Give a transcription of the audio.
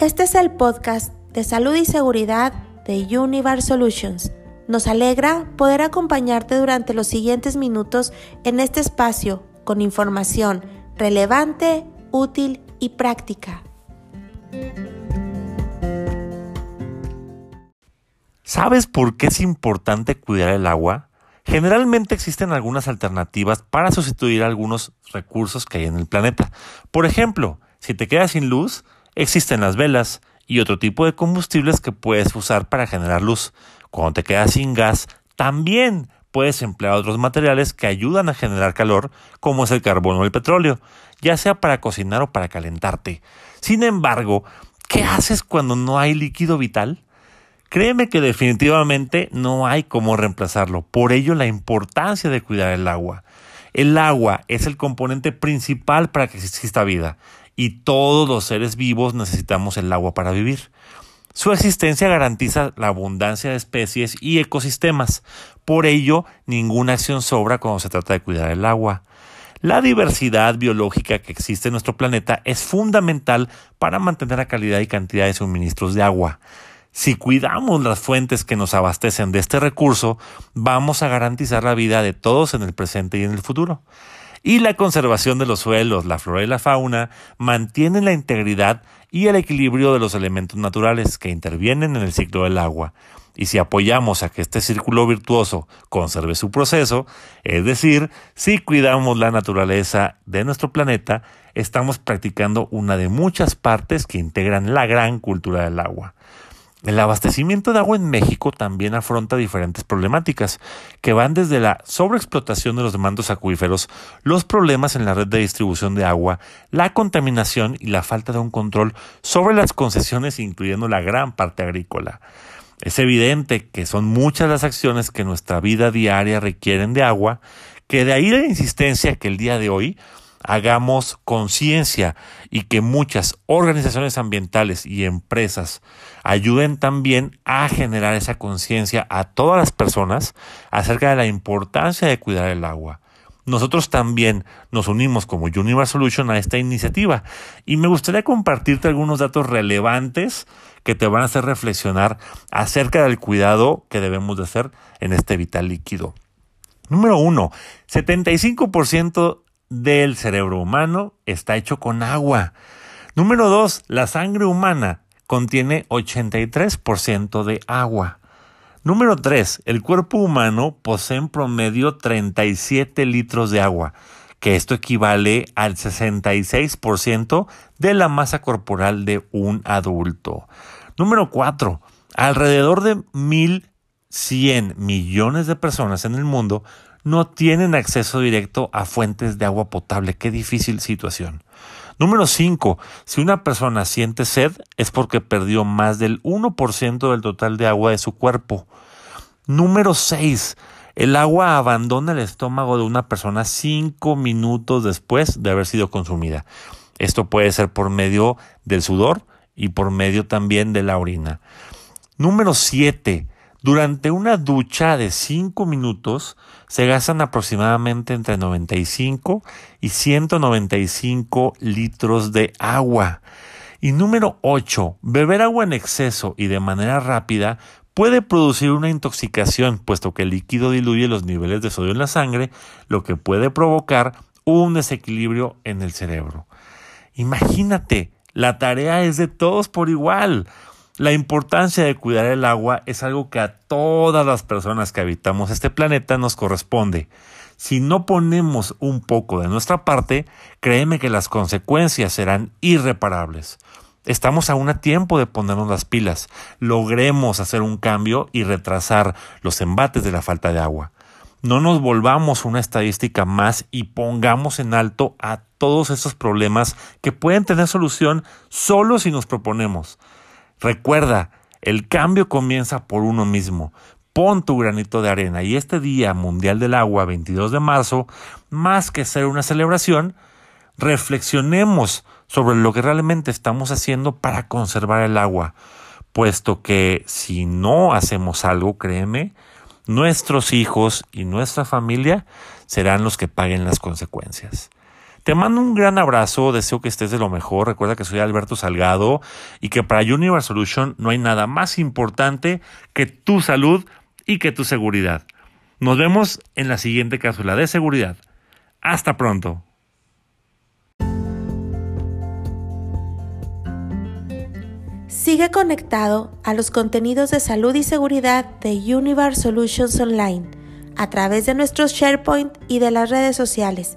Este es el podcast de salud y seguridad de Univar Solutions. Nos alegra poder acompañarte durante los siguientes minutos en este espacio con información relevante, útil y práctica. ¿Sabes por qué es importante cuidar el agua? Generalmente existen algunas alternativas para sustituir algunos recursos que hay en el planeta. Por ejemplo, si te quedas sin luz, existen las velas y otro tipo de combustibles que puedes usar para generar luz. Cuando te quedas sin gas, también puedes emplear otros materiales que ayudan a generar calor, como es el carbón o el petróleo, ya sea para cocinar o para calentarte. Sin embargo, ¿qué haces cuando no hay líquido vital? Créeme que definitivamente no hay cómo reemplazarlo. Por ello la importancia de cuidar el agua. El agua es el componente principal para que exista vida y todos los seres vivos necesitamos el agua para vivir. Su existencia garantiza la abundancia de especies y ecosistemas. Por ello, ninguna acción sobra cuando se trata de cuidar el agua. La diversidad biológica que existe en nuestro planeta es fundamental para mantener la calidad y cantidad de suministros de agua. Si cuidamos las fuentes que nos abastecen de este recurso, vamos a garantizar la vida de todos en el presente y en el futuro. Y la conservación de los suelos, la flora y la fauna mantienen la integridad y el equilibrio de los elementos naturales que intervienen en el ciclo del agua. Y si apoyamos a que este círculo virtuoso conserve su proceso, es decir, si cuidamos la naturaleza de nuestro planeta, estamos practicando una de muchas partes que integran la gran cultura del agua. El abastecimiento de agua en México también afronta diferentes problemáticas, que van desde la sobreexplotación de los mandos acuíferos, los problemas en la red de distribución de agua, la contaminación y la falta de un control sobre las concesiones, incluyendo la gran parte agrícola. Es evidente que son muchas las acciones que nuestra vida diaria requieren de agua, que de ahí la insistencia que el día de hoy hagamos conciencia y que muchas organizaciones ambientales y empresas ayuden también a generar esa conciencia a todas las personas acerca de la importancia de cuidar el agua. Nosotros también nos unimos como Universe Solution a esta iniciativa y me gustaría compartirte algunos datos relevantes que te van a hacer reflexionar acerca del cuidado que debemos de hacer en este vital líquido. Número uno, 75% del cerebro humano está hecho con agua. Número dos, la sangre humana contiene 83% de agua. Número 3. El cuerpo humano posee en promedio 37 litros de agua, que esto equivale al 66% de la masa corporal de un adulto. Número 4. Alrededor de 1.100 millones de personas en el mundo no tienen acceso directo a fuentes de agua potable. Qué difícil situación. Número 5. Si una persona siente sed es porque perdió más del 1% del total de agua de su cuerpo. Número 6. El agua abandona el estómago de una persona 5 minutos después de haber sido consumida. Esto puede ser por medio del sudor y por medio también de la orina. Número 7. Durante una ducha de 5 minutos se gastan aproximadamente entre 95 y 195 litros de agua. Y número 8. Beber agua en exceso y de manera rápida puede producir una intoxicación, puesto que el líquido diluye los niveles de sodio en la sangre, lo que puede provocar un desequilibrio en el cerebro. Imagínate, la tarea es de todos por igual. La importancia de cuidar el agua es algo que a todas las personas que habitamos este planeta nos corresponde. Si no ponemos un poco de nuestra parte, créeme que las consecuencias serán irreparables. Estamos aún a tiempo de ponernos las pilas. Logremos hacer un cambio y retrasar los embates de la falta de agua. No nos volvamos una estadística más y pongamos en alto a todos estos problemas que pueden tener solución solo si nos proponemos. Recuerda, el cambio comienza por uno mismo. Pon tu granito de arena y este Día Mundial del Agua, 22 de marzo, más que ser una celebración, reflexionemos sobre lo que realmente estamos haciendo para conservar el agua, puesto que si no hacemos algo, créeme, nuestros hijos y nuestra familia serán los que paguen las consecuencias. Te mando un gran abrazo, deseo que estés de lo mejor. Recuerda que soy Alberto Salgado y que para Universe Solution no hay nada más importante que tu salud y que tu seguridad. Nos vemos en la siguiente cápsula de seguridad. Hasta pronto. Sigue conectado a los contenidos de salud y seguridad de Universe Solutions Online a través de nuestros SharePoint y de las redes sociales.